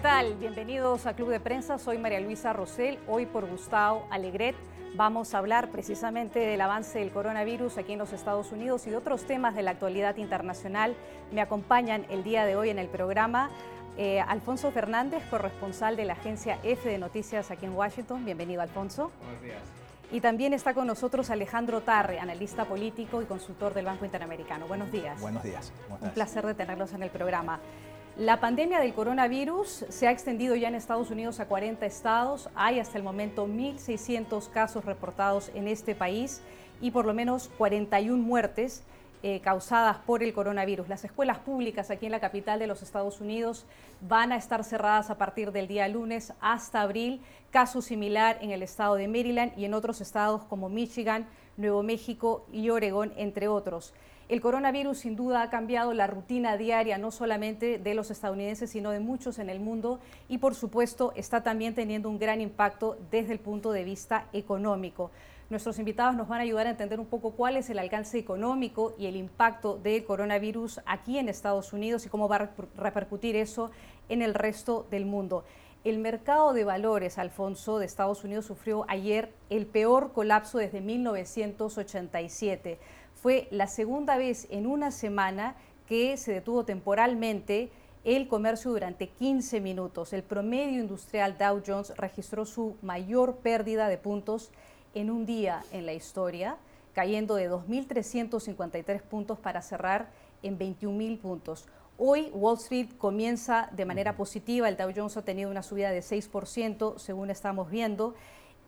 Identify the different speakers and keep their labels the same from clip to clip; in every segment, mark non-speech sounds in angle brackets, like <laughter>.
Speaker 1: ¿qué tal? Bienvenidos a Club de Prensa. Soy María Luisa Rosell. Hoy por Gustavo Alegret vamos a hablar precisamente del avance del coronavirus aquí en los Estados Unidos y de otros temas de la actualidad internacional. Me acompañan el día de hoy en el programa eh, Alfonso Fernández, corresponsal de la agencia F de Noticias aquí en Washington. Bienvenido, Alfonso.
Speaker 2: Buenos días.
Speaker 1: Y también está con nosotros Alejandro Tarre, analista político y consultor del Banco Interamericano. Buenos días.
Speaker 3: Buenos días.
Speaker 1: Un placer de tenerlos en el programa. La pandemia del coronavirus se ha extendido ya en Estados Unidos a 40 estados. Hay hasta el momento 1.600 casos reportados en este país y por lo menos 41 muertes eh, causadas por el coronavirus. Las escuelas públicas aquí en la capital de los Estados Unidos van a estar cerradas a partir del día lunes hasta abril. Caso similar en el estado de Maryland y en otros estados como Michigan, Nuevo México y Oregón, entre otros. El coronavirus sin duda ha cambiado la rutina diaria no solamente de los estadounidenses, sino de muchos en el mundo y por supuesto está también teniendo un gran impacto desde el punto de vista económico. Nuestros invitados nos van a ayudar a entender un poco cuál es el alcance económico y el impacto del coronavirus aquí en Estados Unidos y cómo va a repercutir eso en el resto del mundo. El mercado de valores, Alfonso, de Estados Unidos sufrió ayer el peor colapso desde 1987. Fue la segunda vez en una semana que se detuvo temporalmente el comercio durante 15 minutos. El promedio industrial Dow Jones registró su mayor pérdida de puntos en un día en la historia, cayendo de 2.353 puntos para cerrar en 21.000 puntos. Hoy Wall Street comienza de manera positiva, el Dow Jones ha tenido una subida de 6%, según estamos viendo.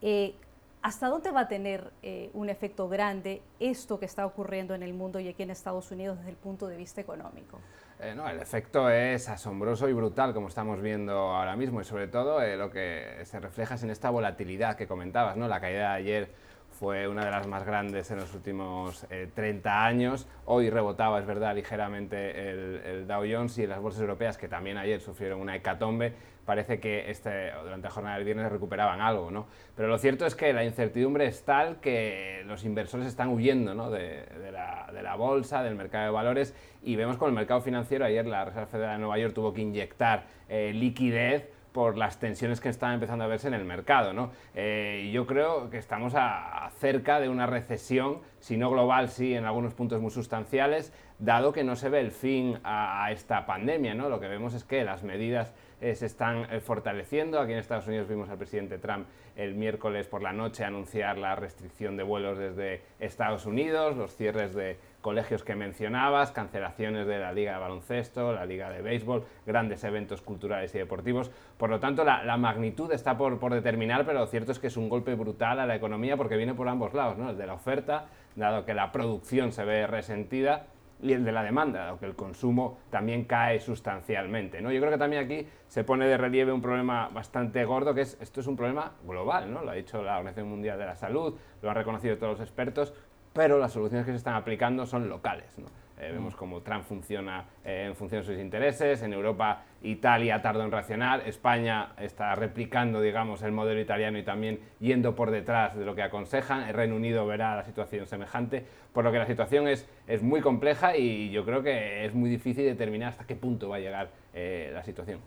Speaker 1: Eh, ¿Hasta dónde va a tener eh, un efecto grande esto que está ocurriendo en el mundo y aquí en Estados Unidos desde el punto de vista económico?
Speaker 2: Eh, no, el efecto es asombroso y brutal, como estamos viendo ahora mismo, y sobre todo lo que se refleja es en esta volatilidad que comentabas, ¿no? La caída de ayer fue una de las más grandes en los últimos 30 eh, años. Hoy rebotaba, es verdad, ligeramente el, Dow Jones y las bolsas europeas, que también ayer sufrieron una hecatombe, parece que este, durante la jornada del viernes recuperaban algo. ¿no? Pero lo cierto es que la incertidumbre es tal que los inversores están huyendo ¿no? de, la, de, la, bolsa, del mercado de valores, y vemos con el mercado financiero, ayer la Reserva Federal de Nueva York tuvo que inyectar eh, liquidez por las tensiones que están empezando a verse en el mercado. ¿no? Eh, yo creo que estamos a, cerca de una recesión, si no global, sí en algunos puntos muy sustanciales, dado que no se ve el fin a, esta pandemia. ¿no? Lo que vemos es que las medidas eh, se están eh, fortaleciendo. Aquí en Estados Unidos vimos al presidente Trump el miércoles por la noche anunciar la restricción de vuelos desde Estados Unidos, los cierres de colegios que mencionabas, cancelaciones de la liga de baloncesto, la liga de béisbol, grandes eventos culturales y deportivos. Por lo tanto, la, magnitud está por, por, determinar, pero lo cierto es que es un golpe brutal a la economía porque viene por ambos lados, ¿no? el de la oferta, dado que la producción se ve resentida, y el de la demanda, dado que el consumo también cae sustancialmente. ¿no? Yo creo que también aquí se pone de relieve un problema bastante gordo, que es esto es un problema global, ¿no? lo ha dicho la Organización Mundial de la Salud, lo han reconocido todos los expertos, pero las soluciones que se están aplicando son locales. Eh, vemos cómo Trump funciona eh, en función de sus intereses, en Europa Italia tardó en reaccionar, España está replicando digamos, el modelo italiano y también yendo por detrás de lo que aconsejan, el Reino Unido verá la situación semejante, por lo que la situación es, es muy compleja y yo creo que es muy difícil determinar hasta qué punto va a llegar eh, la situación.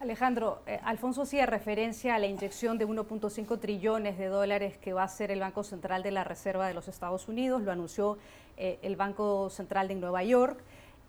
Speaker 1: Alejandro, eh, Alfonso hacía referencia a la inyección de 1.5 trillones de dólares que va a hacer el Banco Central de la Reserva de los Estados Unidos. Lo anunció eh, el Banco Central de Nueva York,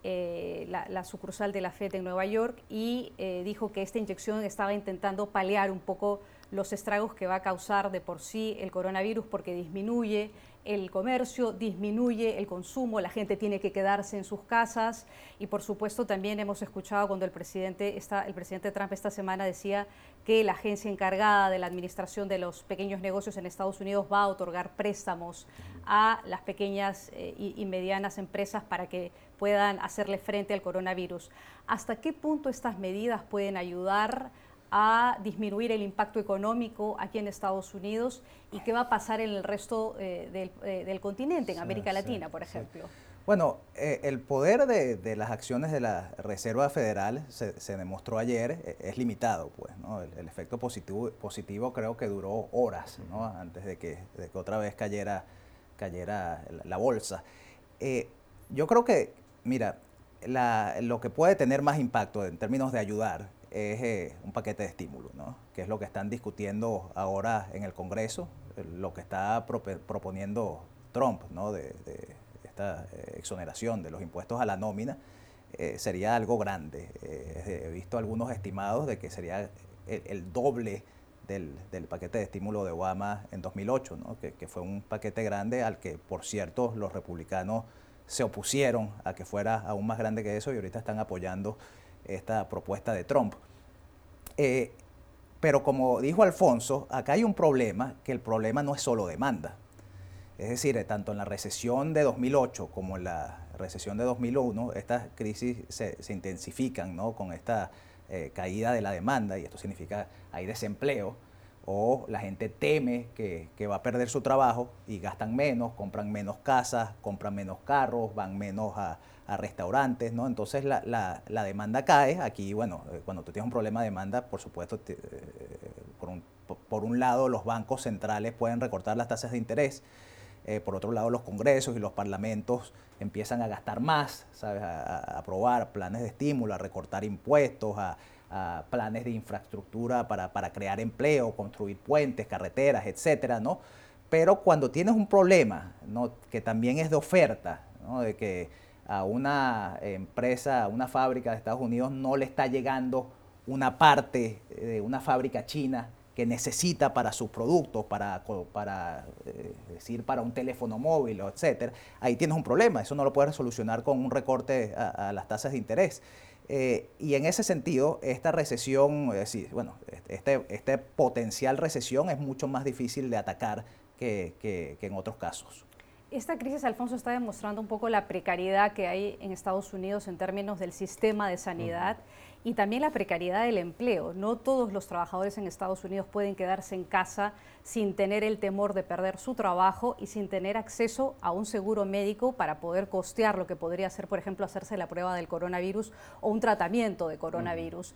Speaker 1: eh, la, sucursal de la FED en Nueva York, y dijo que esta inyección estaba intentando paliar un poco los estragos que va a causar de por sí el coronavirus porque disminuye el comercio, disminuye el consumo, la gente tiene que quedarse en sus casas y por supuesto también hemos escuchado cuando el presidente, está, el presidente Trump esta semana decía que la agencia encargada de la administración de los pequeños negocios en Estados Unidos va a otorgar préstamos a las pequeñas eh, y, y medianas empresas para que puedan hacerle frente al coronavirus. ¿Hasta qué punto estas medidas pueden ayudar? A disminuir el impacto económico aquí en Estados Unidos y qué va a pasar en el resto eh, eh, del, continente, en América Latina, por ejemplo.
Speaker 3: Bueno, eh, el poder de, las acciones de la Reserva Federal se, demostró ayer, es limitado, pues, ¿no? El, efecto positivo, positivo creo que duró horas, ¿no? Antes de que, otra vez cayera, cayera la, bolsa. yo creo que, mira, lo que puede tener más impacto en términos de ayudar es un paquete de estímulo, ¿no? que es lo que están discutiendo ahora en el Congreso, lo que está proponiendo Trump, ¿no? de, esta exoneración de los impuestos a la nómina, sería algo grande. he visto algunos estimados de que sería el, doble del, paquete de estímulo de Obama en 2008, ¿no? que, que, fue un paquete grande al que, por cierto, los republicanos se opusieron a que fuera aún más grande que eso y ahorita están apoyando esta propuesta de Trump. Eh, pero como dijo Alfonso, acá hay un problema, que el problema no es solo demanda. Es decir, tanto en la recesión de 2008 como en la recesión de 2001, estas crisis se, intensifican ¿no? con esta eh, caída de la demanda y esto significa hay desempleo o la gente teme que, va a perder su trabajo y gastan menos, compran menos casas, compran menos carros, van menos a, restaurantes, ¿no? Entonces la, demanda cae. Aquí, bueno, eh, cuando tú tienes un problema de demanda, por supuesto, eh, por, un, por, un, lado los bancos centrales pueden recortar las tasas de interés, eh, por otro lado los congresos y los parlamentos empiezan a gastar más, ¿sabes? a aprobar planes de estímulo, a recortar impuestos, a planes de infraestructura para, crear empleo, construir puentes, carreteras, etcétera, ¿no? Pero cuando tienes un problema, ¿no? que también es de oferta, ¿no? de que a una empresa, a una fábrica de Estados Unidos no le está llegando una parte de una fábrica china que necesita para sus productos, para, para eh, decir, para un teléfono móvil, etcétera, ahí tienes un problema. Eso no lo puedes solucionar con un recorte a las tasas de interés. Eh, y en ese sentido, esta recesión, bueno, este, este, potencial recesión es mucho más difícil de atacar que, en otros casos.
Speaker 1: Esta crisis, Alfonso, está demostrando un poco la precariedad que hay en Estados Unidos en términos del sistema de sanidad y también la precariedad del empleo. No todos los trabajadores en Estados Unidos pueden quedarse en casa sin tener el temor de perder su trabajo y sin tener acceso a un seguro médico para poder costear lo que podría ser, por ejemplo, hacerse la prueba del coronavirus o un tratamiento de coronavirus.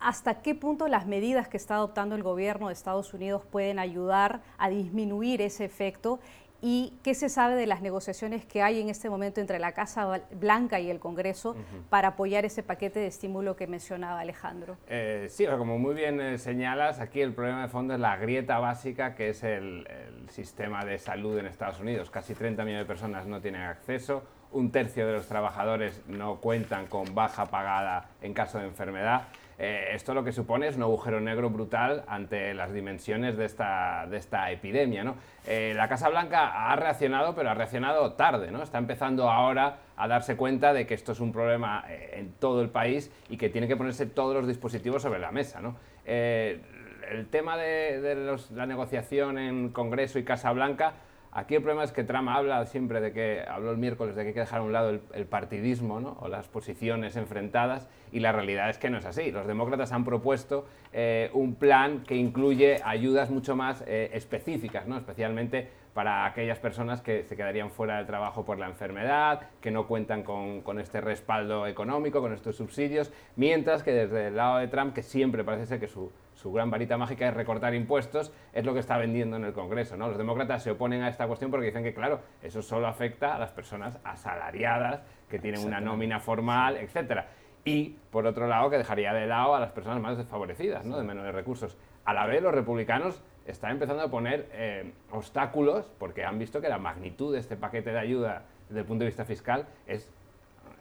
Speaker 1: ¿Hasta qué punto las medidas que está adoptando el gobierno de Estados Unidos pueden ayudar a disminuir ese efecto ¿Y qué se sabe de las negociaciones que hay en este momento entre la Casa Blanca y el Congreso para apoyar ese paquete de estímulo que mencionaba Alejandro?
Speaker 2: Eh, sí, como muy bien eh, señalas, aquí el problema de fondo es la grieta básica que es el, el, sistema de salud en Estados Unidos. Casi 30 millones de personas no tienen acceso, un tercio de los trabajadores no cuentan con baja pagada en caso de enfermedad eh, esto lo que supone es un agujero negro brutal ante las dimensiones de esta, de esta epidemia. ¿no? Eh, la Casa Blanca ha reaccionado, pero ha reaccionado tarde. ¿no? Está empezando ahora a darse cuenta de que esto es un problema eh, en todo el país y que tiene que ponerse todos los dispositivos sobre la mesa. ¿no? el tema de, de la negociación en Congreso y Casa Blanca Aquí el problema es que Trump habla siempre de que, habló el miércoles, de que hay que dejar a un lado el, partidismo ¿no? o las posiciones enfrentadas y la realidad es que no es así. Los demócratas han propuesto eh, un plan que incluye ayudas mucho más eh, específicas, ¿no? especialmente para aquellas personas que se quedarían fuera del trabajo por la enfermedad, que no cuentan con, con, este respaldo económico, con estos subsidios, mientras que desde el lado de Trump, que siempre parece ser que su, su gran varita mágica es recortar impuestos, es lo que está vendiendo en el Congreso. ¿no? Los demócratas se oponen a esta cuestión porque dicen que, claro, eso solo afecta a las personas asalariadas, que tienen una nómina formal, etcétera. Y, por otro lado, que dejaría de lado a las personas más desfavorecidas, ¿no? de menores recursos. A la vez, los republicanos están empezando a poner eh, obstáculos porque han visto que la magnitud de este paquete de ayuda desde el punto de vista fiscal es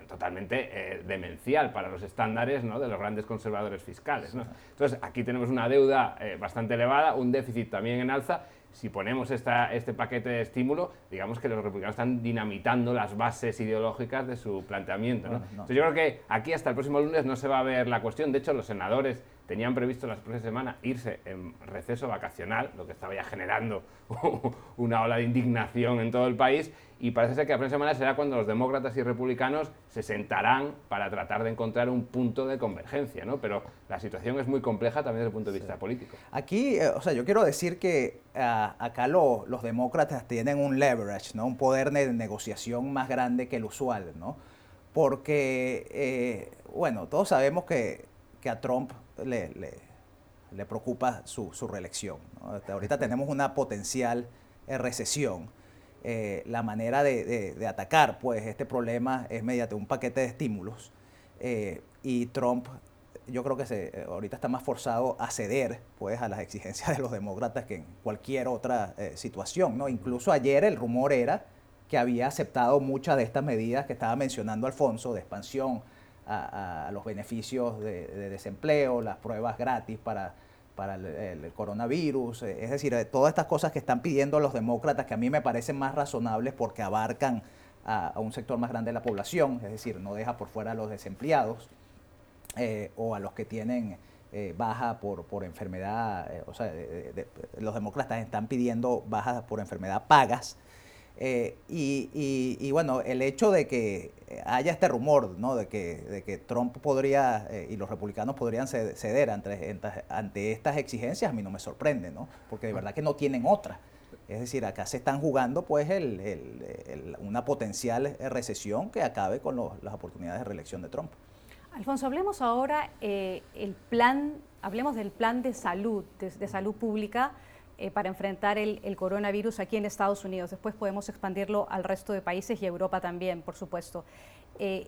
Speaker 2: totalmente eh, demencial para los estándares ¿no? de los grandes conservadores fiscales. ¿no? Entonces, aquí tenemos una deuda eh, bastante elevada, un déficit también en alza. Si ponemos esta, este paquete de estímulo, digamos que los republicanos están dinamitando las bases ideológicas de su planteamiento. ¿no? Entonces, yo creo que aquí hasta el próximo lunes no se va a ver la cuestión. De hecho, los senadores tenían previsto la próxima semana irse en receso vacacional, lo que estaba ya generando <laughs> una ola de indignación en todo el país, y parece ser que la próxima semana será cuando los demócratas y republicanos se sentarán para tratar de encontrar un punto de convergencia, ¿no? Pero la situación es muy compleja también desde el punto de vista político.
Speaker 3: Aquí, eh, o sea, yo quiero decir que ah, acá los demócratas tienen un leverage, ¿no? Un poder de negociación más grande que el usual, ¿no? Porque, eh, bueno, todos sabemos que, que a Trump le, le, preocupa su, su reelección. Ahorita tenemos una potencial eh, recesión. Eh, la manera de, de, atacar pues, este problema es mediante un paquete de estímulos. Eh, y Trump yo creo que se, ahorita está más forzado a ceder pues, a las exigencias de los demócratas que en cualquier otra situación. ¿no? Incluso ayer el rumor era que había aceptado muchas de estas medidas que estaba mencionando Alfonso, de expansión a, los beneficios de, desempleo, las pruebas gratis para, para el, coronavirus, eh, es decir, todas estas cosas que están pidiendo los demócratas que a mí me parecen más razonables porque abarcan a, un sector más grande de la población, es decir, no deja por fuera a los desempleados eh, o a los que tienen eh, baja por, por enfermedad, o sea, los demócratas están pidiendo bajas por enfermedad pagas. Y, bueno, el hecho de que haya este rumor, ¿no? De que, de que Trump podría y los republicanos podrían ceder ante, ante, estas exigencias, a mí no me sorprende, ¿no? Porque de verdad que no tienen otra. Es decir, acá se están jugando pues una potencial recesión que acabe con las oportunidades de reelección de Trump.
Speaker 1: Alfonso, hablemos ahora eh, el plan, hablemos del plan de salud, de, salud pública eh, para enfrentar el, coronavirus aquí en Estados Unidos. Después podemos expandirlo al resto de países y Europa también, por supuesto. Eh,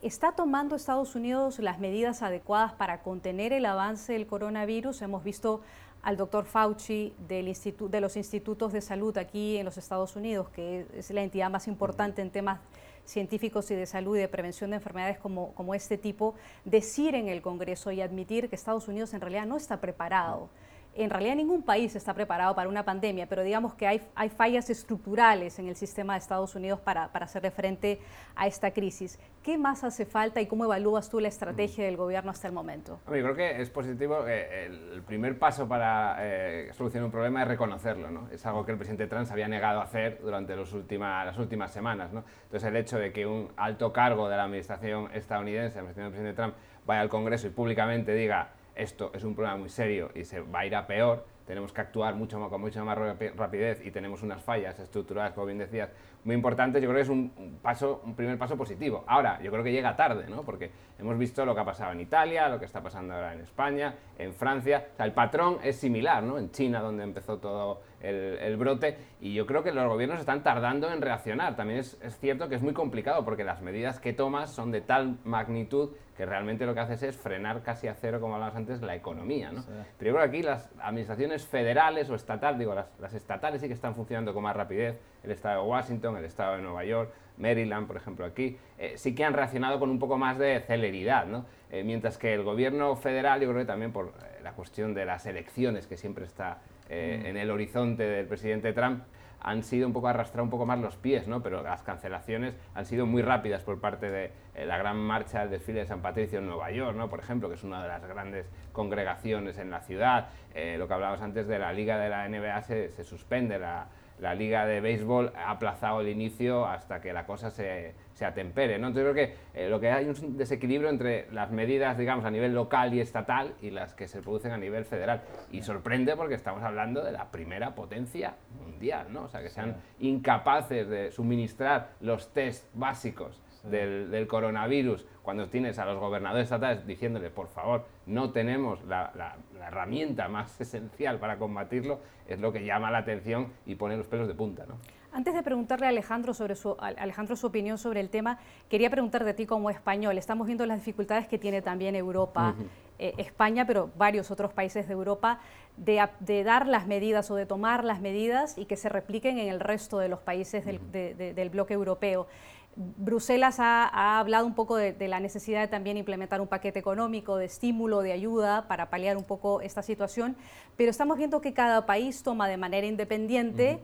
Speaker 1: ¿Está tomando Estados Unidos las medidas adecuadas para contener el avance del coronavirus? Hemos visto al doctor Fauci del de los institutos de salud aquí en los Estados Unidos, que es la entidad más importante en temas científicos y de salud y de prevención de enfermedades como, como este tipo, decir en el Congreso y admitir que Estados Unidos en realidad no está preparado en realidad ningún país está preparado para una pandemia, pero digamos que hay, hay fallas estructurales en el sistema de Estados Unidos para, para hacerle frente a esta crisis. ¿Qué más hace falta y cómo evalúas tú la estrategia del gobierno hasta el momento?
Speaker 2: yo creo que es positivo. el primer paso para eh, solucionar un problema es reconocerlo. ¿no? Es algo que el presidente Trump se había negado a hacer durante los últimas, las últimas semanas. ¿no? Entonces, el hecho de que un alto cargo de la administración estadounidense, la administración del presidente Trump, vaya al Congreso y públicamente diga esto es un problema muy serio y se va a ir a peor, tenemos que actuar mucho más, con mucha más rapidez y tenemos unas fallas estructurales, como bien decías, muy importantes, yo creo que es un, paso, un primer paso positivo. Ahora, yo creo que llega tarde, ¿no? Porque hemos visto lo que ha pasado en Italia, lo que está pasando ahora en España, en Francia. O sea, el patrón es similar, ¿no? En China, donde empezó todo el, brote, y yo creo que los gobiernos están tardando en reaccionar. También es, es, cierto que es muy complicado porque las medidas que tomas son de tal magnitud que realmente lo que haces es frenar casi a cero, como hablabas antes, la economía. ¿no? Pero yo creo que aquí las administraciones federales o estatales, digo, las, las estatales sí que están funcionando con más rapidez, el estado de Washington, el estado de Nueva York, Maryland, por ejemplo, aquí, eh, sí que han reaccionado con un poco más de celeridad, ¿no? Eh, mientras que el gobierno federal, yo creo que también por eh, la cuestión de las elecciones, que siempre está mm. en el horizonte del presidente Trump, han sido un poco arrastrar un poco más los pies, ¿no? pero las cancelaciones han sido muy rápidas por parte de la gran marcha del desfile de San Patricio en Nueva York, ¿no? por ejemplo, que es una de las grandes congregaciones en la ciudad. lo que hablábamos antes de la liga de la NBA se, se suspende la, la liga de béisbol ha aplazado el inicio hasta que la cosa se, se atempere. ¿no? Entonces creo que eh, lo que hay es un desequilibrio entre las medidas, digamos, a nivel local y estatal y las que se producen a nivel federal. Y sorprende porque estamos hablando de la primera potencia mundial, ¿no? O sea, que sean incapaces de suministrar los test básicos del, coronavirus, cuando tienes a los gobernadores estatales diciéndole, por favor, no tenemos la, herramienta más <laughs> esencial para combatirlo, es lo que llama la atención y pone los pelos de punta. ¿no?
Speaker 1: Antes de preguntarle a Alejandro, sobre su, Alejandro su opinión sobre el tema, quería preguntar de ti como español. Estamos viendo las dificultades que tiene también Europa, eh, España, pero varios otros países de Europa, de, dar las medidas o de tomar las medidas y que se repliquen en el resto de los países del, del bloque europeo. Bruselas ha, hablado un poco de, la necesidad de también implementar un paquete económico de estímulo, de ayuda para paliar un poco esta situación, pero estamos viendo que cada país toma de manera independiente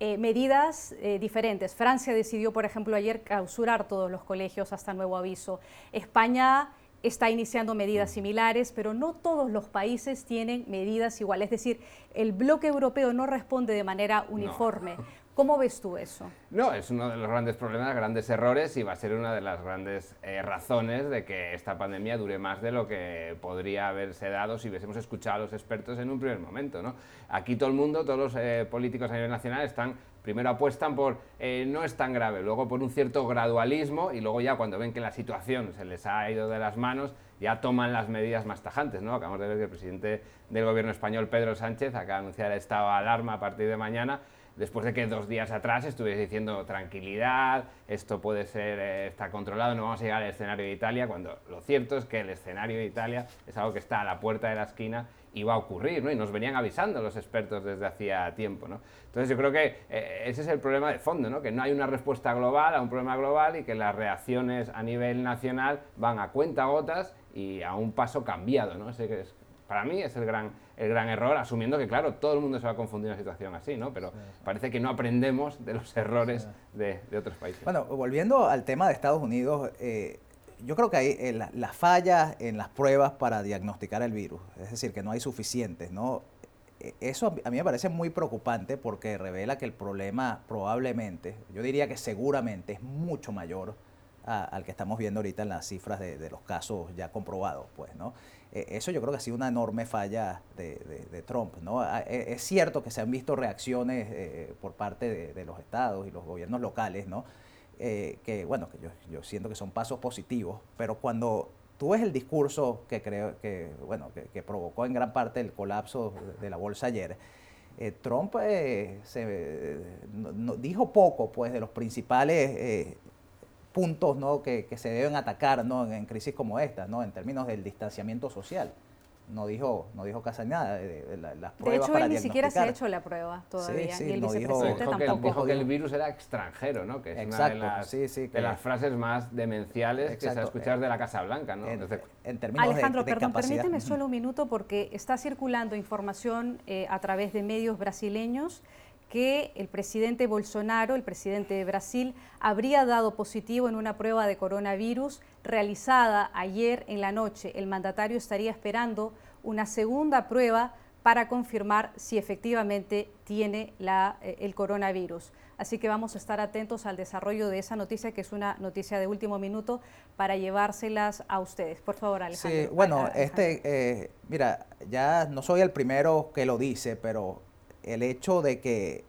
Speaker 1: eh, medidas eh, diferentes. Francia decidió, por ejemplo, ayer clausurar todos los colegios hasta nuevo aviso. España está iniciando medidas similares, pero no todos los países tienen medidas iguales. Es decir, el bloque europeo no responde de manera uniforme. <laughs> ¿Cómo ves tú eso?
Speaker 2: No, es uno de los grandes problemas, grandes errores y va a ser una de las grandes eh, razones de que esta pandemia dure más de lo que podría haberse dado si hubiésemos escuchado a los expertos en un primer momento. ¿no? Aquí todo el mundo, todos los eh, políticos a nivel nacional están, primero apuestan por eh, no es tan grave, luego por un cierto gradualismo y luego ya cuando ven que la situación se les ha ido de las manos, ya toman las medidas más tajantes. ¿no? Acabamos de ver que el presidente del gobierno español, Pedro Sánchez, acaba de anunciar el estado de alarma a partir de mañana después de que dos días atrás estuviese diciendo tranquilidad, esto puede ser, eh, está controlado, no vamos a llegar al escenario de Italia, cuando lo cierto es que el escenario de Italia es algo que está a la puerta de la esquina y va a ocurrir, ¿no? Y nos venían avisando los expertos desde hacía tiempo, ¿no? Entonces yo creo que eh, ese es el problema de fondo, ¿no? Que no hay una respuesta global a un problema global y que las reacciones a nivel nacional van a cuenta gotas y a un paso cambiado, ¿no? Ese es, para mí es el gran, el gran error, asumiendo que, claro, todo el mundo se va a confundir en una situación así, ¿no? Pero parece que no aprendemos de los errores de, de, otros países.
Speaker 3: Bueno, volviendo al tema de Estados Unidos, eh, yo creo que hay eh, la, falla en las pruebas para diagnosticar el virus, es decir, que no hay suficientes, ¿no? E, eso a mí me parece muy preocupante porque revela que el problema probablemente, yo diría que seguramente es mucho mayor al que estamos viendo ahorita en las cifras de, los casos ya comprobados, pues, ¿no? E, eso yo creo que ha sido una enorme falla de, Trump, ¿no? E, es cierto que se han visto reacciones eh, por parte de, los estados y los gobiernos locales, ¿no? Eh, que bueno, que yo, siento que son pasos positivos, pero cuando tú ves el discurso que creo que, bueno, que, provocó en gran parte el colapso de la bolsa ayer, eh, Trump se, dijo poco pues, de los principales puntos ¿no? que, se deben atacar ¿no? en, en, crisis como esta, ¿no? en términos del distanciamiento social no dijo, no dijo casi nada de, las pruebas.
Speaker 1: De hecho, él ni siquiera se ha hecho la prueba todavía. y el
Speaker 2: no vicepresidente dijo, tampoco. Que, dijo que el virus era extranjero, ¿no? Que es una de las, de las frases más demenciales que se ha escuchado de la Casa Blanca, ¿no?
Speaker 1: En, términos Alejandro, perdón, permíteme solo un minuto porque está circulando información eh, a través de medios brasileños que el presidente Bolsonaro, el presidente de Brasil, habría dado positivo en una prueba de coronavirus realizada ayer en la noche. El mandatario estaría esperando una segunda prueba para confirmar si efectivamente tiene la, eh, el coronavirus. Así que vamos a estar atentos al desarrollo de esa noticia, que es una noticia de último minuto, para llevárselas a ustedes. Por favor, Alejandro.
Speaker 3: Sí, bueno, este, eh, mira, ya no soy el primero que lo dice, pero el hecho de que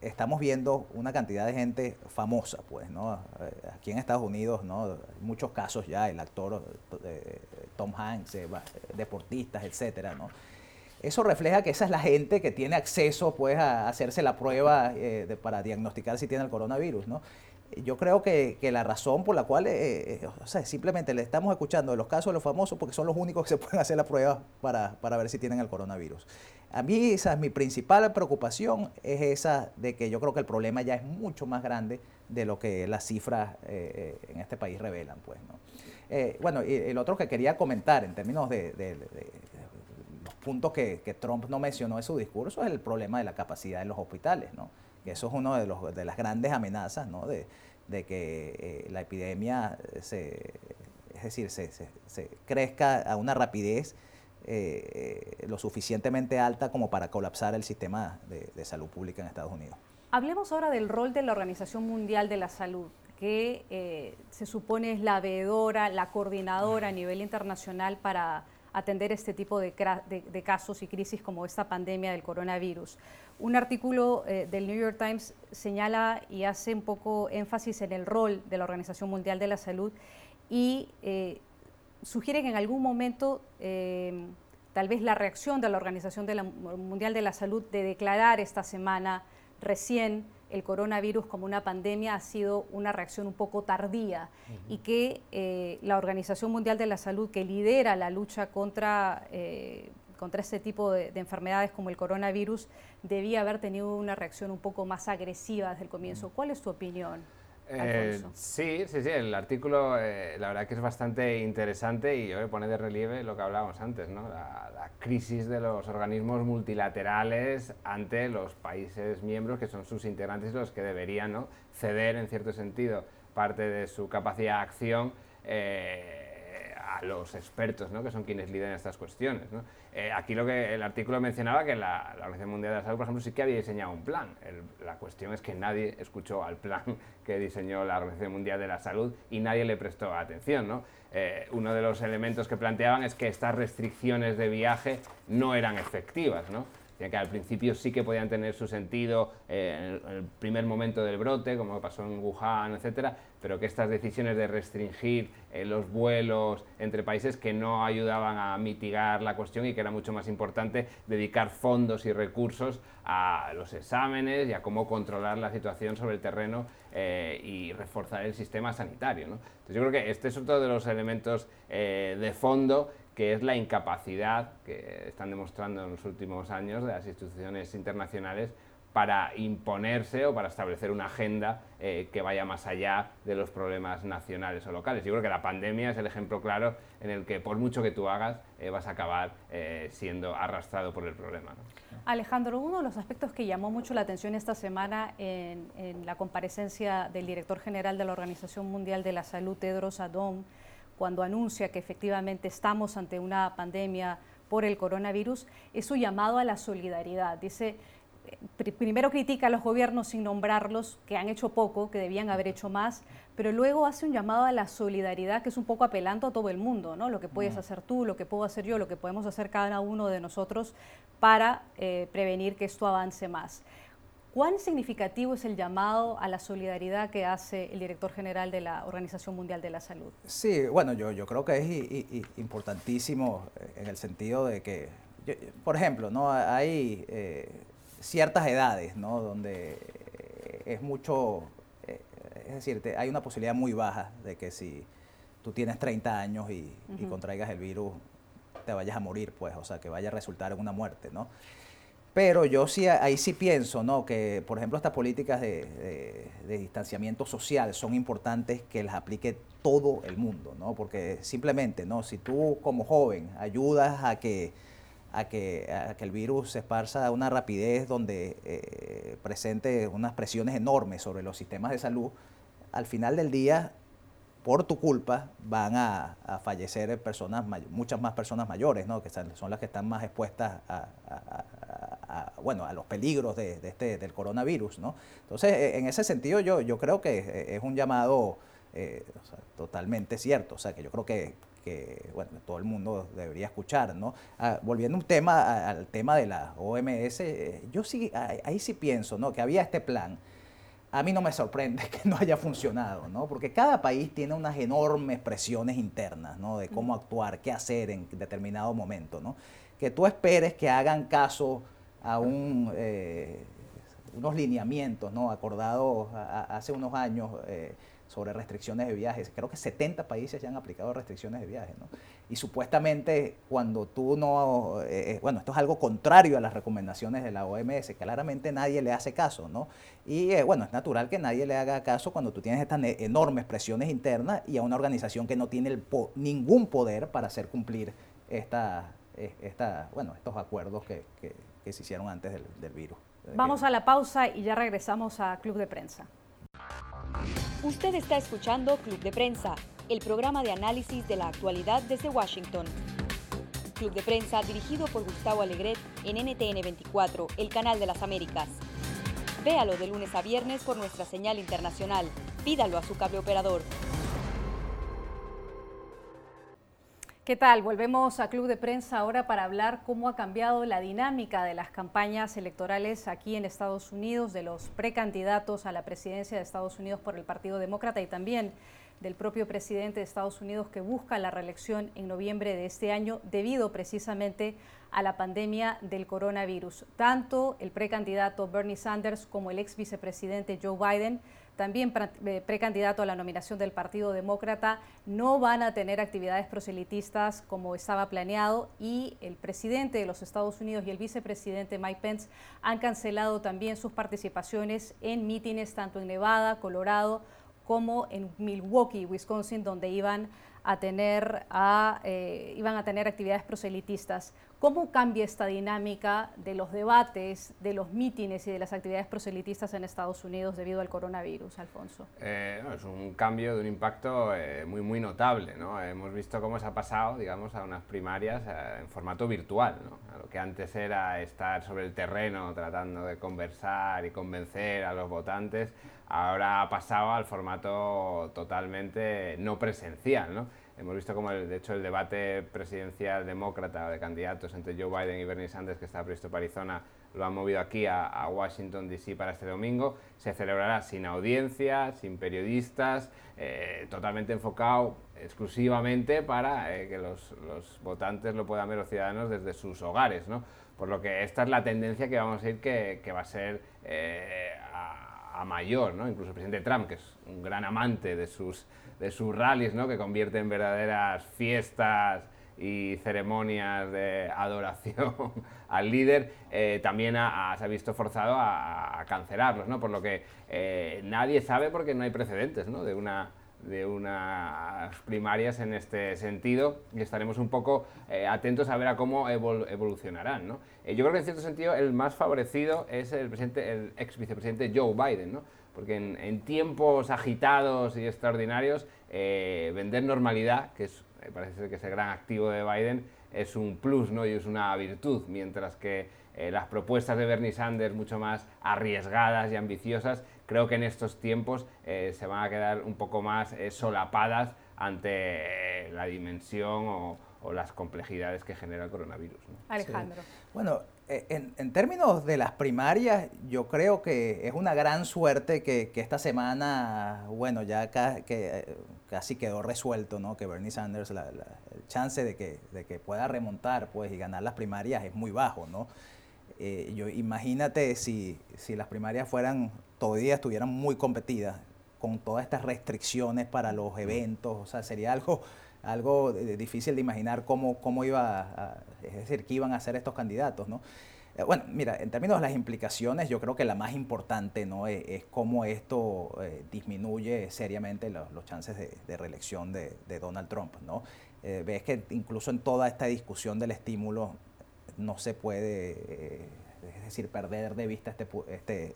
Speaker 3: estamos viendo una cantidad de gente famosa, pues, ¿no? Eh, aquí en Estados Unidos, ¿no? Muchos casos ya, el actor eh, Tom Hanks, eh, deportistas, etcétera, ¿no? Eso refleja que esa es la gente que tiene acceso, pues, a hacerse la prueba para diagnosticar si tiene el coronavirus, ¿no? Yo creo que, la razón por la cual, eh, eh, o sea, simplemente le estamos escuchando de los casos de los famosos porque son los únicos que se <laughs> pueden hacer la prueba para, ver si tienen el coronavirus. A mí esa es mi principal preocupación, es esa de que yo creo que el problema ya es mucho más grande de lo que las cifras eh, en este país revelan. Pues, ¿no? bueno, y el otro que quería comentar en términos de, los puntos que, que, Trump no mencionó en su discurso es el problema de la capacidad de los hospitales. ¿no? Que eso es una de, de las grandes amenazas, ¿no? de, que eh, la epidemia se, es decir, se, crezca a una rapidez eh, lo suficientemente alta como para colapsar el sistema de, salud pública en Estados Unidos.
Speaker 1: Hablemos ahora del rol de la Organización Mundial de la Salud, que eh, se supone es la veedora, la coordinadora a nivel internacional para atender este tipo de, casos y crisis como esta pandemia del coronavirus. Un artículo eh, del New York Times señala y hace un poco énfasis en el rol de la Organización Mundial de la Salud y eh, sugiere que en algún momento eh, tal vez la reacción de la Organización Mundial de la Salud de declarar esta semana recién el coronavirus como una pandemia ha sido una reacción un poco tardía y que eh, la Organización Mundial de la Salud, que lidera la lucha contra, eh, contra este tipo de, enfermedades como el coronavirus, debía haber tenido una reacción un poco más agresiva desde el comienzo. ¿Cuál es tu opinión?
Speaker 2: Eh, sí, sí, sí, el artículo eh, la verdad que es bastante interesante y yo pone de relieve lo que hablábamos antes, ¿no? La, crisis de los organismos multilaterales ante los países miembros que son sus integrantes y los que deberían ¿no? ceder en cierto sentido parte de su capacidad de acción. Eh, a los expertos, ¿no? que son quienes lideran estas cuestiones. Eh, aquí lo que el artículo mencionaba que la, Organización Mundial de la Salud, por ejemplo, sí que había diseñado un plan. la cuestión es que nadie escuchó al plan <laughs> que diseñó la Organización Mundial de la Salud y nadie le prestó atención. ¿no? Eh, uno de los elementos que planteaban es que estas restricciones de viaje no eran efectivas. ¿no? Que al principio sí que podían tener su sentido eh, en, el, primer momento del brote, como pasó en Wuhan, etcétera, pero que estas decisiones de restringir eh, los vuelos entre países que no ayudaban a mitigar la cuestión y que era mucho más importante dedicar fondos y recursos a los exámenes y a cómo controlar la situación sobre el terreno eh, y reforzar el sistema sanitario. Entonces yo creo que este es otro de los elementos de fondo que es la incapacidad que están demostrando en los últimos años de las instituciones internacionales para imponerse o para establecer una agenda eh, que vaya más allá de los problemas nacionales o locales. Yo creo que la pandemia es el ejemplo claro en el que por mucho que tú hagas eh, vas a acabar eh, siendo arrastrado por el problema.
Speaker 1: Alejandro, uno de los aspectos que llamó mucho la atención esta semana en, en, la comparecencia del director general de la Organización Mundial de la Salud, Tedros Adhanom, cuando anuncia que efectivamente estamos ante una pandemia por el coronavirus, es su llamado a la solidaridad. Dice, eh, primero critica a los gobiernos sin nombrarlos, que han hecho poco, que debían haber hecho más, pero luego hace un llamado a la solidaridad que es un poco apelando a todo el mundo, ¿no? Lo que puedes hacer tú, lo que puedo hacer yo, lo que podemos hacer cada uno de nosotros para eh, prevenir que esto avance más. ¿Cuán significativo es el llamado a la solidaridad que hace el director general de la Organización Mundial de la Salud?
Speaker 3: Sí, bueno, yo, yo creo que es importantísimo eh, en el sentido de que, por ejemplo, ¿no? hay eh, ciertas edades ¿no? donde es mucho, eh, es decir, hay una posibilidad muy baja de que si tú tienes 30 años y, y contraigas el virus, te vayas a morir, pues, o sea, que vaya a resultar en una muerte, ¿no? Pero yo sí, ahí sí pienso, ¿no? Que, por ejemplo, estas políticas de, distanciamiento social son importantes que las aplique todo el mundo, ¿no? Porque simplemente, ¿no? Si tú como joven ayudas a que, a que, que el virus se esparza a una rapidez donde eh, presente unas presiones enormes sobre los sistemas de salud, al final del día por tu culpa van a, fallecer personas, muchas más personas mayores, ¿no? que son las que están más expuestas a, bueno, a los peligros de, este, del coronavirus. ¿no? Entonces, e, en ese sentido, yo, yo creo que es un llamado eh, totalmente cierto, o sea, que yo creo que, bueno, todo el mundo debería escuchar. ¿no? Ah, volviendo un tema, al tema de la OMS, eh, yo sí, ahí sí pienso ¿no? que había este plan a mí no me sorprende <laughs> que no haya funcionado, ¿no? Porque cada país tiene unas enormes presiones internas, ¿no? De cómo actuar, qué hacer en determinado momento, ¿no? Que tú esperes que hagan caso a eh, unos lineamientos, ¿no? Acordados hace unos años eh, sobre restricciones de viajes. Creo que 70 países ya han aplicado restricciones de viajes. Y supuestamente cuando tú no, eh, bueno, esto es algo contrario a las recomendaciones de la OMS, claramente nadie le hace caso, ¿no? Y bueno, es natural que nadie le haga caso cuando tú tienes estas enormes presiones internas y a una organización que no tiene el ningún poder para hacer cumplir esta, bueno, estos acuerdos que, se hicieron antes del, del virus.
Speaker 1: Vamos a la pausa y ya regresamos a Club de Prensa.
Speaker 4: Usted está escuchando Club de Prensa, el programa de análisis de la actualidad desde Washington. Club de Prensa dirigido por Gustavo Alegret en NTN 24, el canal de las Américas. Véalo de lunes a viernes por nuestra señal internacional. Pídalo a su cable operador.
Speaker 1: ¿Qué tal? Volvemos a Club de Prensa ahora para hablar cómo ha cambiado la dinámica de las campañas electorales aquí en Estados Unidos, de los precandidatos a la presidencia de Estados Unidos por el Partido Demócrata y también del propio presidente de Estados Unidos que busca la reelección en noviembre de este año debido precisamente a la pandemia del coronavirus. Tanto el precandidato Bernie Sanders como el ex vicepresidente Joe Biden también eh, precandidato a la nominación del Partido Demócrata, no van a tener actividades proselitistas como estaba planeado y el presidente de los Estados Unidos y el vicepresidente Mike Pence han cancelado también sus participaciones en mítines tanto en Nevada, Colorado, como en Milwaukee, Wisconsin, donde iban a tener, eh, iban a tener actividades proselitistas. ¿Cómo cambia esta dinámica de los debates, de los mítines y de las actividades proselitistas en Estados Unidos debido al coronavirus, Alfonso?
Speaker 2: Eh, es un cambio de un impacto eh, muy, muy notable. ¿no? Hemos visto cómo se ha pasado, digamos, a unas primarias en formato virtual, ¿no? a lo que antes era estar sobre el terreno tratando de conversar y convencer a los votantes, ahora ha pasado al formato totalmente no presencial. ¿no? Hemos visto como, de hecho, el debate presidencial demócrata de candidatos entre Joe Biden y Bernie Sanders, que está previsto para Arizona, lo han movido aquí a, Washington, D.C. para este domingo. Se celebrará sin audiencia, sin periodistas, eh, totalmente enfocado exclusivamente para eh, que los, votantes lo puedan ver los ciudadanos desde sus hogares. ¿no? Por lo que esta es la tendencia que vamos a ir que, va a ser eh, a, a, mayor. ¿no? Incluso el presidente Trump, que es un gran amante de sus de sus rallies, ¿no? que convierte en verdaderas fiestas y ceremonias de <laughs> adoración al líder, eh, también se ha visto forzado a, cancelarlos, ¿no? por lo que eh, nadie sabe porque no hay precedentes ¿no? de, una, de unas primarias en este sentido y estaremos un poco eh, atentos a ver a cómo evolucionarán. ¿no? yo creo que en cierto sentido el más favorecido es el, presidente, el ex vicepresidente Joe Biden. ¿no? porque en, tiempos agitados y extraordinarios, eh, vender normalidad, que es, eh, parece ser que es el gran activo de Biden, es un plus ¿no? y es una virtud, mientras que eh, las propuestas de Bernie Sanders, mucho más arriesgadas y ambiciosas, creo que en estos tiempos se van a quedar un poco más solapadas ante la dimensión o, las complejidades que genera el coronavirus.
Speaker 1: Alejandro.
Speaker 3: Bueno, eh, en, términos de las primarias, yo creo que es una gran suerte que, esta semana, bueno, ya que, eh, casi quedó resuelto, ¿no? Que Bernie Sanders, la, el chance de que, de que pueda remontar, pues, y ganar las primarias es muy bajo, ¿no? Eh, yo, imagínate si, si las primarias fueran, todavía estuvieran muy competidas, con todas estas restricciones para los eventos, o sea, sería algo algo difícil de imaginar cómo, cómo iba a, es decir, qué iban a hacer estos candidatos, ¿no? Eh, bueno, mira, en términos de las implicaciones, yo creo que la más importante ¿no? es, cómo esto eh, disminuye seriamente los chances de, reelección de, Donald Trump. ¿no? Eh, ves que incluso en toda esta discusión del estímulo no se puede, es decir, perder de vista este, este,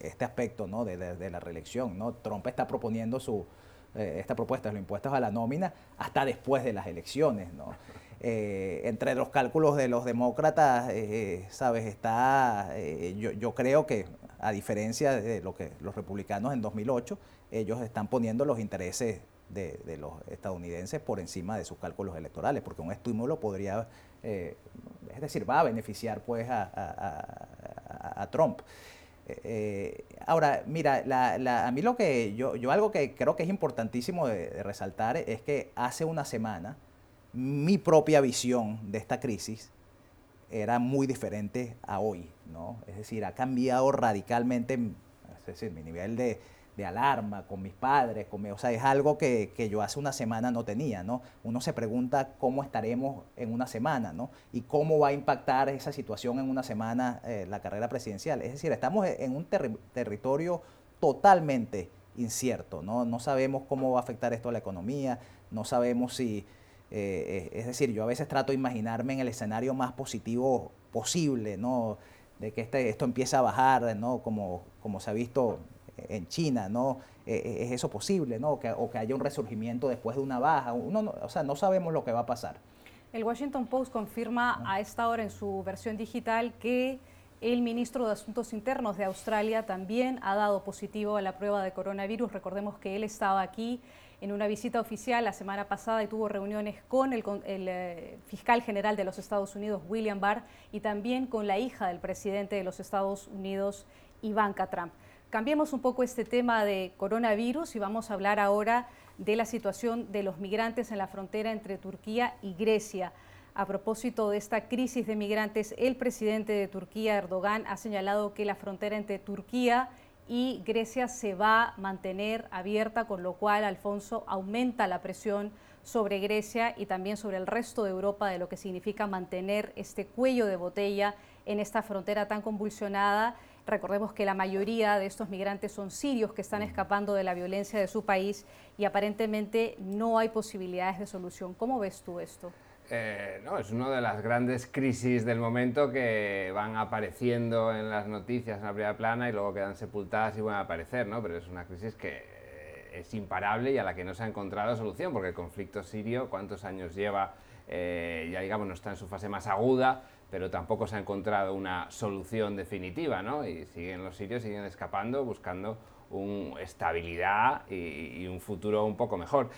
Speaker 3: este aspecto ¿no? de, la reelección. ¿no? Trump está proponiendo su, esta propuesta de los impuestos a la nómina hasta después de las elecciones. ¿no? <laughs> Eh, entre los cálculos de los demócratas, eh, sabes, está, eh, yo, creo que a diferencia de lo que los republicanos en 2008, ellos están poniendo los intereses de, los estadounidenses por encima de sus cálculos electorales, porque un estímulo podría, es decir, va a beneficiar pues a, Trump. ahora, mira, a mí lo que yo, algo que creo que es importantísimo de resaltar es que hace una semana, mi propia visión de esta crisis era muy diferente a hoy, ¿no? Es decir, ha cambiado radicalmente, es decir, mi nivel de, alarma con mis padres, con o sea, es algo que, yo hace una semana no tenía, ¿no? Uno se pregunta cómo estaremos en una semana, ¿no? Y cómo va a impactar esa situación en una semana eh, la carrera presidencial. Es decir, estamos en un territorio totalmente incierto, ¿no? No sabemos cómo va a afectar esto a la economía, no sabemos si eh, es decir, yo a veces trato de imaginarme en el escenario más positivo posible, ¿no? De que este, esto empiece a bajar, ¿no? Como, como se ha visto en China, ¿no? Eh, eh, ¿Es eso posible, ¿no? O que haya un resurgimiento después de una baja. Uno o sea, no sabemos lo que va a pasar.
Speaker 1: El Washington Post confirma a esta hora en su versión digital que el ministro de Asuntos Internos de Australia también ha dado positivo a la prueba de coronavirus. Recordemos que él estaba aquí en una visita oficial la semana pasada y tuvo reuniones con el, eh, fiscal general de los Estados Unidos, William Barr, y también con la hija del presidente de los Estados Unidos, Ivanka Trump. Cambiemos un poco este tema de coronavirus y vamos a hablar ahora de la situación de los migrantes en la frontera entre Turquía y Grecia. A propósito de esta crisis de migrantes, el presidente de Turquía, Erdogan, ha señalado que la frontera entre Turquía y Grecia se va a mantener abierta, con lo cual Alfonso aumenta la presión sobre Grecia y también sobre el resto de Europa de lo que significa mantener este cuello de botella en esta frontera tan convulsionada. Recordemos que la mayoría de estos migrantes son sirios que están escapando de la violencia de su país y aparentemente no hay posibilidades de solución. ¿Cómo ves tú esto?
Speaker 2: Eh, no, es una de las grandes crisis del momento que van apareciendo en las noticias en la primera plana y luego quedan sepultadas y van a aparecer, ¿no? Pero es una crisis que eh, es imparable y a la que no se ha encontrado solución, porque el conflicto sirio, ¿cuántos años lleva? Eh, ya digamos, no está en su fase más aguda, pero tampoco se ha encontrado una solución definitiva, ¿no? Y siguen los sirios, siguen escapando, buscando una estabilidad y, un futuro un poco mejor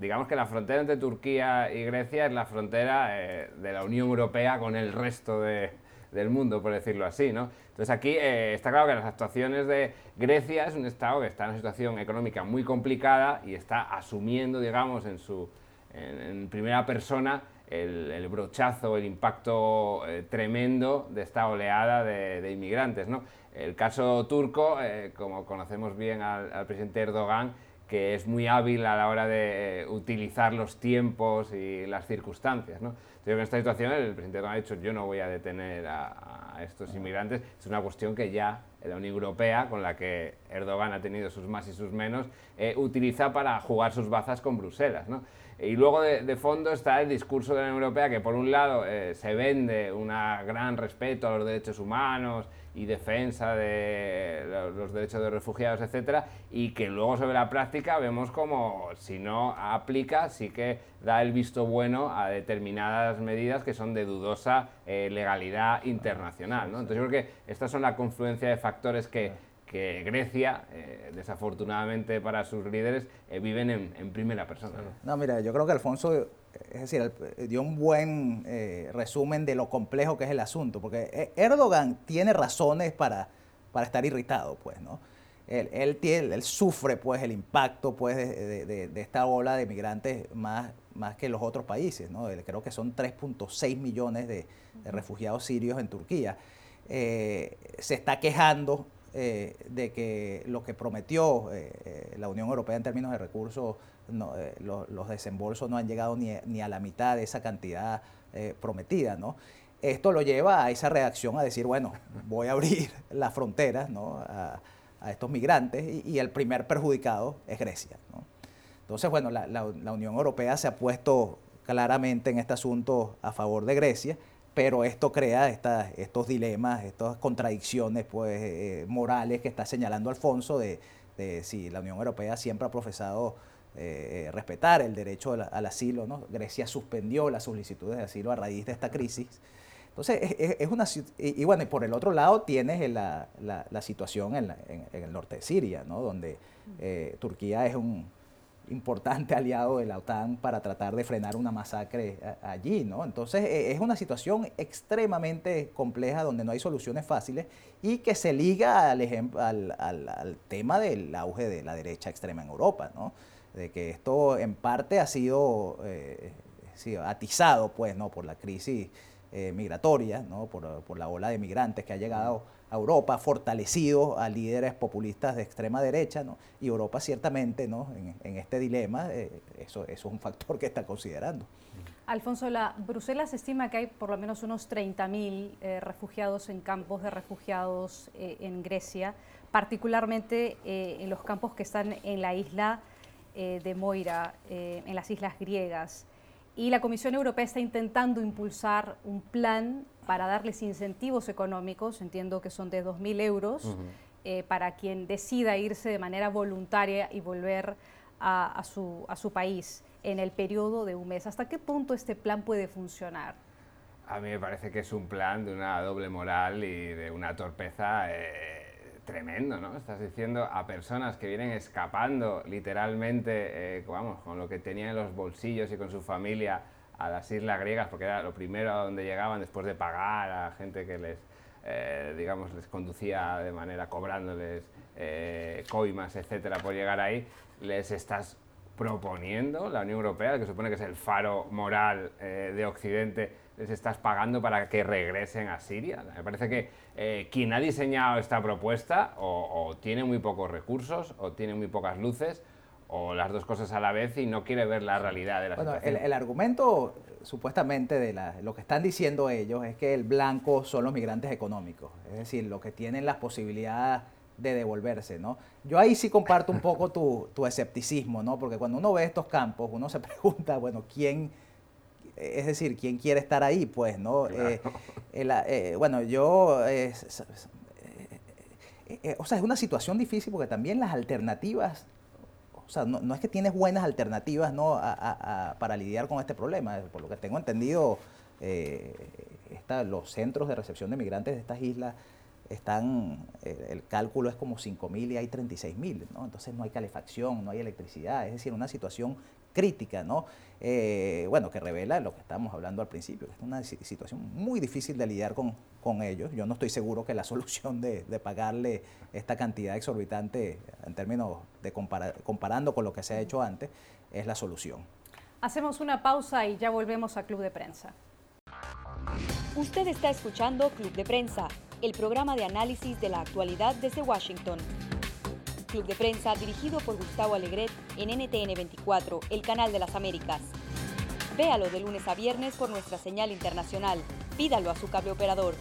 Speaker 2: digamos que la frontera entre Turquía y Grecia es la frontera eh, de la Unión Europea con el resto del mundo, por decirlo así, ¿no? Entonces aquí eh, está claro que las actuaciones de Grecia es un Estado que está en una situación económica muy complicada y está asumiendo, digamos, en, su, en, primera persona el, brochazo, el impacto eh, tremendo de esta oleada de, inmigrantes, ¿no? El caso turco, como conocemos bien al presidente Erdogan, que es muy hábil a la hora de eh, utilizar los tiempos y las circunstancias. ¿no? Entonces, en esta situación el presidente ha dicho yo no voy a detener a, estos inmigrantes. Es una cuestión que ya la Unión Europea, con la que Erdogan ha tenido sus más y sus menos, eh, utiliza para jugar sus bazas con Bruselas. ¿no? Y luego de, fondo está el discurso de la Unión Europea que por un lado eh, se vende un gran respeto a los derechos humanos y defensa de los derechos de los refugiados, etcétera, y que luego sobre la práctica vemos como si no aplica, sí que da el visto bueno a determinadas medidas que son de dudosa eh, legalidad internacional. ¿no? Entonces yo creo que estas son la confluencia de factores que, Grecia, eh, desafortunadamente para sus líderes, eh, viven en, primera persona.
Speaker 3: ¿no? mira, yo creo que Alfonso es decir, dio un buen eh, resumen de lo complejo que es el asunto, porque eh, Erdogan tiene razones para, para estar irritado, pues, ¿no? Él, él, tiene, él sufre, pues, el impacto, pues, de, esta ola de migrantes más, más que los otros países, ¿no? Creo que son 3.6 millones de, refugiados sirios en Turquía. Eh, se está quejando de que lo que prometió la Unión Europea en términos de recursos eh, los desembolsos no han llegado ni, a la mitad de esa cantidad eh, prometida, ¿no? Esto lo lleva a esa reacción a decir, bueno, voy a abrir <laughs> las fronteras a, estos migrantes y, el primer perjudicado es Grecia. Entonces, bueno, la, Unión Europea se ha puesto claramente en este asunto a favor de Grecia, pero esto crea estos dilemas, estas contradicciones pues, eh, morales que está señalando Alfonso de, de si la Unión Europea siempre ha profesado eh, respetar el derecho al, asilo. ¿no? Grecia suspendió las solicitudes de asilo a raíz de esta crisis. Entonces, es, una... Y, bueno, y por el otro lado tienes la, la, situación en, el norte de Siria, ¿no? donde eh, Turquía es un importante aliado de la OTAN para tratar de frenar una masacre allí, ¿no? Entonces e, es una situación extremadamente compleja donde no hay soluciones fáciles y que se liga al, al, al, tema del auge de la derecha extrema en Europa, ¿no? de que esto en parte ha sido, eh, atizado pues, ¿no? por la crisis eh, migratoria, ¿no? por, la ola de migrantes que ha llegado a Europa, fortalecido a líderes populistas de extrema derecha, ¿no? y Europa ciertamente ¿no? en, este dilema, eh, eso, es un factor que está considerando.
Speaker 1: Alfonso, la, Bruselas estima que hay por lo menos unos 30.000 refugiados en campos de refugiados en Grecia, particularmente en los campos que están en la isla eh, de Moira eh, en las islas griegas. Y la Comisión Europea está intentando impulsar un plan para darles incentivos económicos, entiendo que son de 2.000 euros, eh, para quien decida irse de manera voluntaria y volver a, su, a su país en el periodo de un mes. ¿Hasta qué punto este plan puede funcionar?
Speaker 2: A mí me parece que es un plan de una doble moral y de una torpeza tremendo, ¿no? Estás diciendo a personas que vienen escapando literalmente, eh, vamos, con lo que tenían en los bolsillos y con su familia a las islas griegas, porque era lo primero a donde llegaban después de pagar a gente que les, eh, digamos, les conducía de manera cobrándoles eh, coimas, etcétera, por llegar ahí, les estás proponiendo la Unión Europea, que supone que es el faro moral de Occidente, les estás pagando para que regresen a Siria. Me parece que eh, quien ha diseñado esta propuesta o, tiene muy pocos recursos o tiene muy pocas luces o las dos cosas a la vez y no quiere ver la realidad de la bueno,
Speaker 3: situación. El, argumento supuestamente de lo que están diciendo ellos es que el blanco son los migrantes económicos, es decir, los que tienen las posibilidades de devolverse, ¿no? Yo ahí sí comparto un poco tu, tu escepticismo, ¿no? Porque cuando uno ve estos campos, uno se <laughs> pregunta, bueno, ¿quién es decir, ¿quién quiere estar ahí? Pues, ¿no? Eh, eh, bueno, yo... Eh, o sea, es una situación difícil porque también las alternativas, o sea, no, es que tienes buenas alternativas ¿no? para lidiar con este problema. Por lo que tengo entendido, los centros de recepción de migrantes de estas islas están, eh, el cálculo es como 5.000 y hay 36.000, ¿no? Entonces no hay calefacción, no hay electricidad, es decir, una situación crítica, ¿no? Eh, bueno, que revela lo que estábamos hablando al principio, que es una situación muy difícil de lidiar con, con ellos. Yo no estoy seguro que la <laughs> solución de, pagarle esta cantidad exorbitante en términos de comparando con lo que se ha hecho antes es la solución.
Speaker 1: Hacemos una pausa y ya volvemos a Club de Prensa.
Speaker 4: Usted está escuchando Club de Prensa, el programa de análisis de la actualidad desde Washington. Club de Prensa dirigido por Gustavo Alegret en NTN 24, el canal de las Américas. Véalo de lunes a viernes por nuestra señal internacional. Pídalo a su cable operador.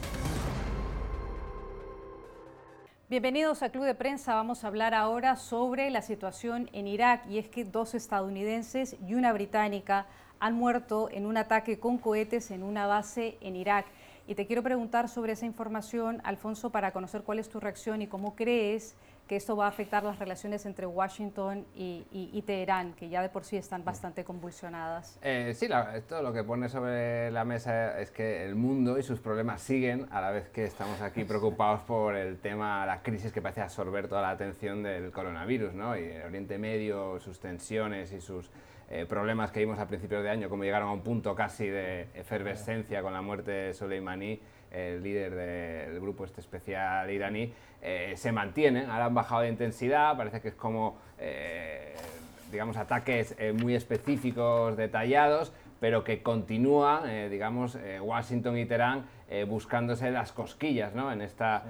Speaker 1: Bienvenidos a Club de Prensa. Vamos a hablar ahora sobre la situación en Irak y es que dos estadounidenses y una británica han muerto en un ataque con cohetes en una base en Irak. Y te quiero preguntar sobre esa información, Alfonso, para conocer cuál es tu reacción y cómo crees que esto va a afectar las relaciones entre Washington y, Teherán, que ya de por sí están bastante convulsionadas.
Speaker 2: Eh, sí, esto lo que pone sobre la mesa es que el mundo y sus problemas siguen a la vez que estamos aquí preocupados por el tema, la crisis que parece absorber toda la atención del coronavirus, ¿no? Y el Oriente Medio, sus tensiones y sus eh, problemas que vimos a principios de año, como llegaron a un punto casi de efervescencia con la muerte de Soleimani, el líder del grupo este especial iraní, eh, se mantienen, ahora han bajado de intensidad, parece que es como, eh, digamos, ataques eh, muy específicos, detallados, pero que continúa, digamos, Washington y Teherán buscándose las cosquillas, ¿no? En esta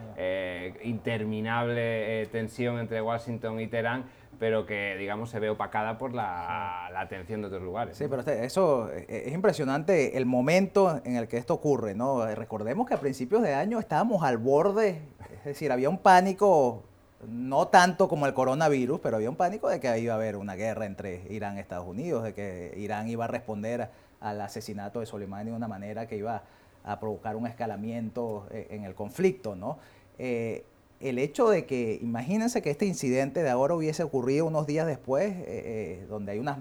Speaker 2: interminable tensión entre Washington y Teherán, pero que, digamos, se ve opacada por la, atención de otros lugares.
Speaker 3: Sí, pero este, eso eh, es impresionante el momento en el que esto ocurre, ¿no? Recordemos que a principios de año estábamos al borde, es decir, había un pánico, no tanto como el coronavirus, pero había un pánico de que iba a haber una guerra entre Irán y Estados Unidos, de que Irán iba a responder al asesinato de Soleimani de una manera que iba a provocar un escalamiento eh, en el conflicto, ¿no? Eh, el hecho de que, imagínense que este incidente de ahora hubiese ocurrido unos días después, eh, eh, donde hay unas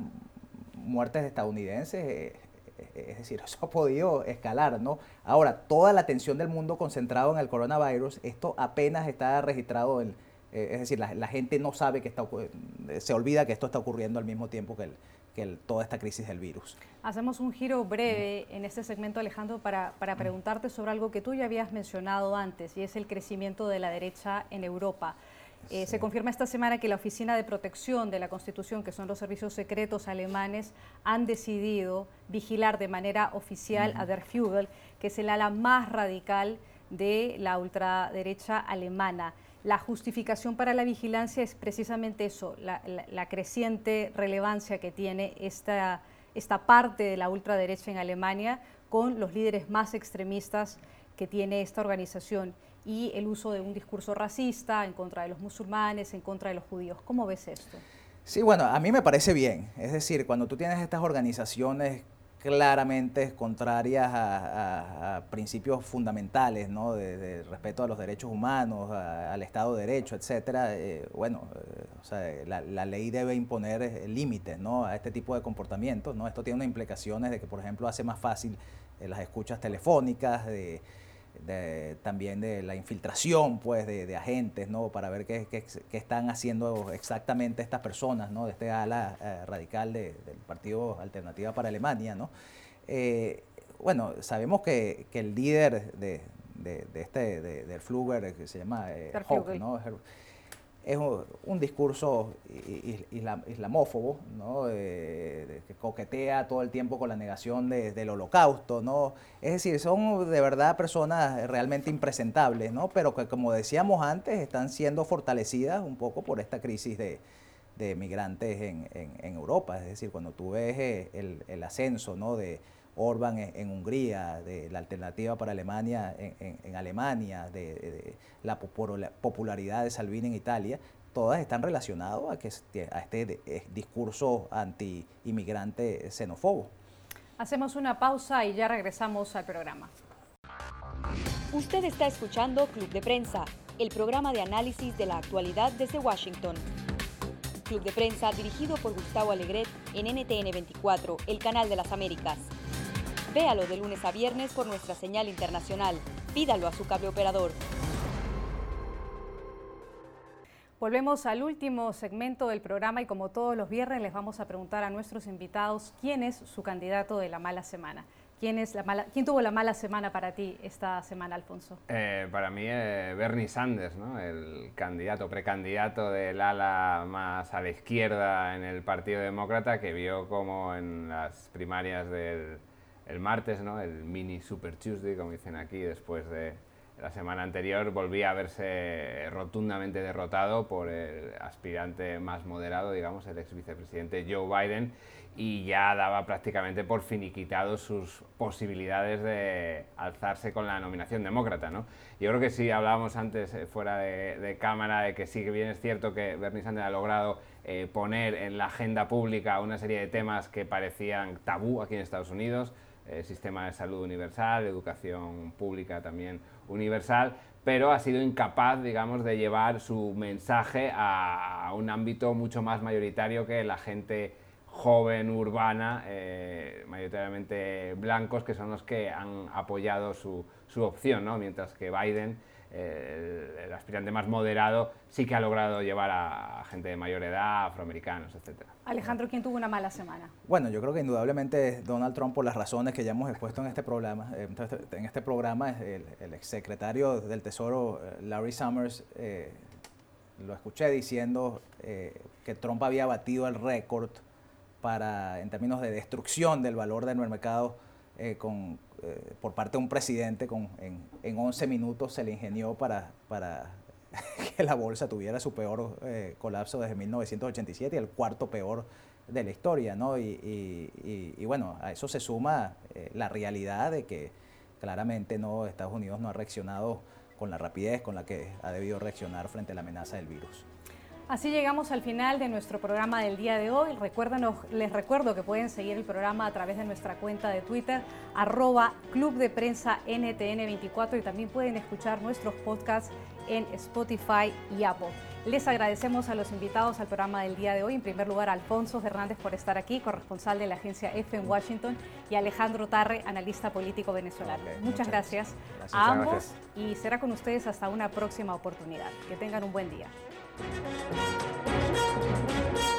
Speaker 3: muertes estadounidenses, eh, es decir, <laughs> eso ha podido escalar, ¿no? Ahora, toda la atención del mundo concentrado en el coronavirus, esto apenas está registrado, en, es decir, la, la, gente no sabe que está, se olvida que esto está ocurriendo al mismo tiempo que el, toda esta crisis del virus.
Speaker 1: Hacemos un giro breve en este segmento, Alejandro, para, preguntarte sobre algo que tú ya habías mencionado antes, y es el crecimiento de la derecha en Europa. Eh, se confirma esta semana que la Oficina de Protección de la Constitución, que son los servicios secretos alemanes, han decidido vigilar de manera oficial a Der Flügel, que es el ala más radical de la ultraderecha alemana. La justificación para la vigilancia es precisamente eso, la, creciente relevancia que tiene esta, esta parte de la ultraderecha en Alemania con los líderes más extremistas que tiene esta organización y el uso de un discurso racista en contra de los musulmanes, en contra de los judíos. ¿Cómo ves esto?
Speaker 3: Sí, bueno, a mí me parece bien. Es decir, cuando tú tienes estas organizaciones claramente contrarias a, principios fundamentales, ¿no? De, respeto a los derechos humanos, al Estado de Derecho, etcétera, eh, bueno, eh, la, ley debe imponer eh, límites, ¿no? A este tipo de comportamientos, ¿no? Esto tiene unas implicaciones de que, por ejemplo, hace más fácil las escuchas telefónicas, de también de la infiltración pues, de, agentes, ¿no? para ver qué, qué, están haciendo exactamente estas personas, ¿no? de este ala eh, radical del Partido Alternativa para Alemania. ¿no? Eh, bueno, sabemos que, que, el líder de, de, este, del Fluger, que se llama eh, ¿no? Es un, discurso islamófobo, ¿no? que coquetea todo el tiempo con la negación del holocausto, ¿no? Es decir, son de verdad personas realmente impresentables, ¿no? Pero que como decíamos antes, están siendo fortalecidas un poco por esta crisis de, migrantes en, Europa. Es decir, cuando tú ves eh, el, el ascenso, ¿no? De, Orban en, Hungría, de la alternativa para Alemania en, Alemania, de, la popularidad de Salvini en Italia, todas están relacionadas a, que, a este eh, discurso anti-inmigrante xenófobo.
Speaker 1: Hacemos una pausa y ya regresamos al programa.
Speaker 4: Usted está escuchando Club de Prensa, el programa de análisis de la actualidad desde Washington. Club de Prensa dirigido por Gustavo Alegret en NTN 24, el canal de las Américas. Véalo de lunes a viernes por nuestra señal internacional. Pídalo a su cable operador.
Speaker 1: Volvemos al último segmento del programa y como todos los viernes les vamos a preguntar a nuestros invitados quién es su candidato de la mala semana. ¿Quién, es la mala, ¿Quién tuvo la mala semana para ti esta semana, Alfonso?
Speaker 2: Eh, para mí, eh, Bernie Sanders, ¿no? el candidato, precandidato del ala más a la izquierda en el Partido Demócrata, que vio como en las primarias del el martes, ¿no? el mini Super Tuesday, como dicen aquí, después de la semana anterior, volvía a verse rotundamente derrotado por el aspirante más moderado, digamos, el ex vicepresidente Joe Biden y ya daba prácticamente por finiquitado sus posibilidades de alzarse con la nominación demócrata. ¿no? Yo creo que sí, hablábamos antes eh, fuera de, cámara de que sí que bien es cierto que Bernie Sanders ha logrado eh, poner en la agenda pública una serie de temas que parecían tabú aquí en Estados Unidos, eh, sistema de salud universal, educación pública también universal, pero ha sido incapaz, digamos, de llevar su mensaje a un ámbito mucho más mayoritario que la gente joven, urbana, eh, mayoritariamente blancos, que son los que han apoyado su, su opción, ¿no? mientras que Biden, eh, el, aspirante más moderado, sí que ha logrado llevar a, gente de mayor edad, afroamericanos, etc.
Speaker 1: Alejandro, ¿quién tuvo una mala semana?
Speaker 3: Bueno, yo creo que indudablemente Donald Trump, por las razones que ya hemos expuesto en este programa, eh, en este programa, el, el exsecretario del Tesoro, Larry Summers, lo escuché diciendo que Trump había batido el récord para, en términos de destrucción del valor de nuestro mercado eh, con, eh, por parte de un presidente con, en, en, 11 minutos se le ingenió para, para <laughs> que la bolsa tuviera su peor eh, colapso desde 1987 y el cuarto peor de la historia. ¿no? Y, y, y bueno, a eso se suma la realidad de que claramente no Estados Unidos no ha reaccionado con la rapidez con la que ha debido reaccionar frente a la amenaza del virus.
Speaker 1: Así llegamos al final de nuestro programa del día de hoy. les recuerdo que pueden seguir el programa a través de nuestra cuenta de Twitter, arroba Club de Prensa NTN24 y también pueden escuchar nuestros podcasts en Spotify y Apple. Les agradecemos a los invitados al programa del día de hoy. En primer lugar, a Alfonso Fernández por estar aquí, corresponsal de la agencia F en Washington, y Alejandro Tarre, analista político venezolano. muchas, gracias, a ambos y será con ustedes hasta una próxima oportunidad. Que tengan un buen día. Thank you.